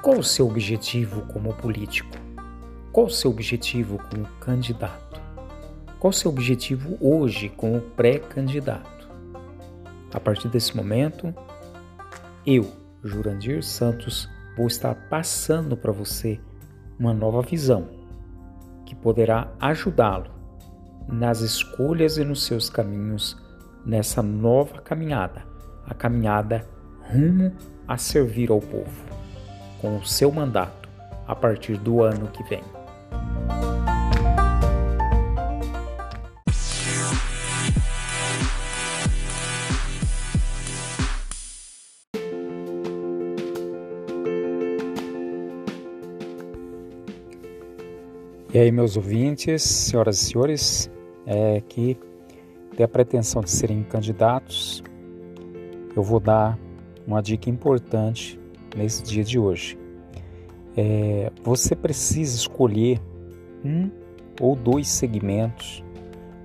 Qual o seu objetivo como político? Qual o seu objetivo como candidato? Qual o seu objetivo hoje como pré-candidato? A partir desse momento, eu, Jurandir Santos, vou estar passando para você uma nova visão que poderá ajudá-lo nas escolhas e nos seus caminhos nessa nova caminhada, a caminhada rumo a servir ao povo, com o seu mandato a partir do ano que vem. E aí, meus ouvintes, senhoras e senhores, é, que tem a pretensão de serem candidatos, eu vou dar uma dica importante nesse dia de hoje. É, você precisa escolher um ou dois segmentos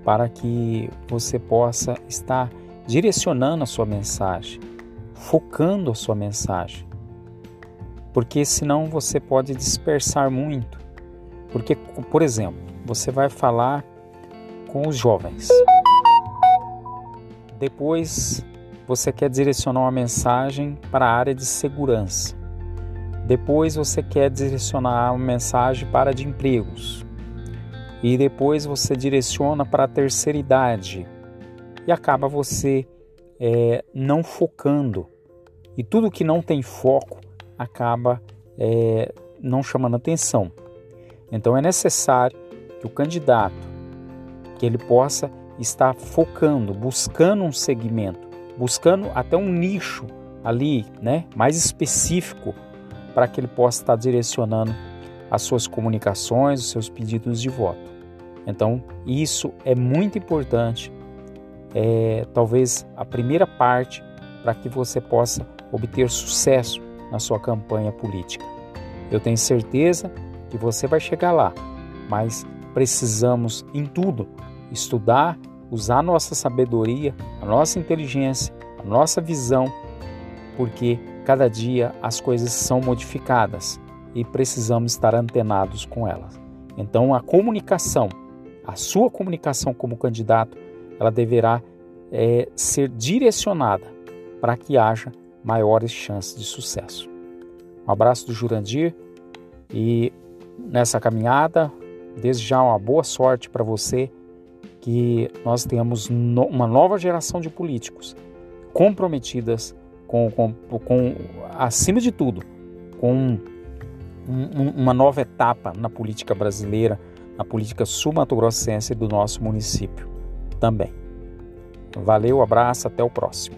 para que você possa estar direcionando a sua mensagem, focando a sua mensagem. Porque senão você pode dispersar muito. Porque, por exemplo, você vai falar com os jovens. Depois você quer direcionar uma mensagem para a área de segurança. Depois você quer direcionar uma mensagem para de empregos. E depois você direciona para a terceira idade. E acaba você é, não focando. E tudo que não tem foco acaba é, não chamando atenção. Então é necessário que o candidato que ele possa estar focando, buscando um segmento, buscando até um nicho ali, né, mais específico para que ele possa estar direcionando as suas comunicações, os seus pedidos de voto. Então, isso é muito importante, é talvez a primeira parte para que você possa obter sucesso na sua campanha política. Eu tenho certeza que você vai chegar lá, mas precisamos em tudo estudar, usar nossa sabedoria, a nossa inteligência, a nossa visão, porque cada dia as coisas são modificadas e precisamos estar antenados com elas. Então, a comunicação, a sua comunicação como candidato, ela deverá é, ser direcionada para que haja maiores chances de sucesso. Um abraço do Jurandir e nessa caminhada, desde já uma boa sorte para você que nós tenhamos no, uma nova geração de políticos comprometidas com, com, com acima de tudo, com um, um, uma nova etapa na política brasileira, na política sul-mato-grossense do nosso município também. Valeu, abraço, até o próximo.